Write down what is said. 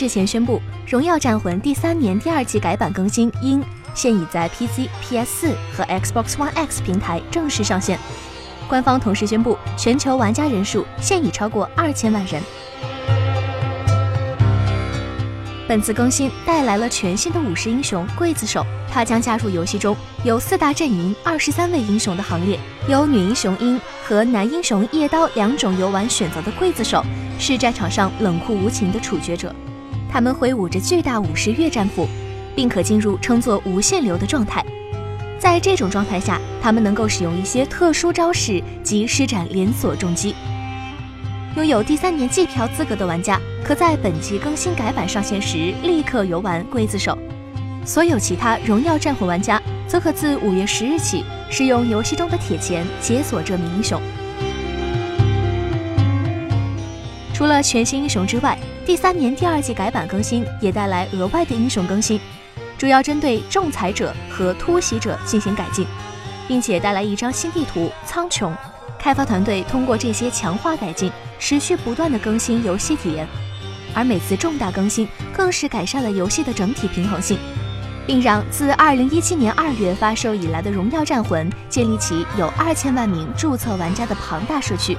日前宣布，《荣耀战魂》第三年第二季改版更新因现已在 PC、PS4 和 Xbox One X 平台正式上线。官方同时宣布，全球玩家人数现已超过二千万人。本次更新带来了全新的武士英雄刽子手，他将加入游戏中有四大阵营、二十三位英雄的行列。由女英雄鹰和男英雄夜刀两种游玩选择的刽子手，是战场上冷酷无情的处决者。他们挥舞着巨大武士月战斧，并可进入称作无限流的状态。在这种状态下，他们能够使用一些特殊招式及施展连锁重击。拥有第三年季票资格的玩家，可在本季更新改版上线时立刻游玩刽子手；所有其他荣耀战魂玩家，则可自五月十日起使用游戏中的铁钱解锁这名英雄。除了全新英雄之外，第三年第二季改版更新也带来额外的英雄更新，主要针对仲裁者和突袭者进行改进，并且带来一张新地图苍穹。开发团队通过这些强化改进。持续不断的更新游戏体验，而每次重大更新更是改善了游戏的整体平衡性，并让自2017年2月发售以来的《荣耀战魂》建立起有2000万名注册玩家的庞大社区。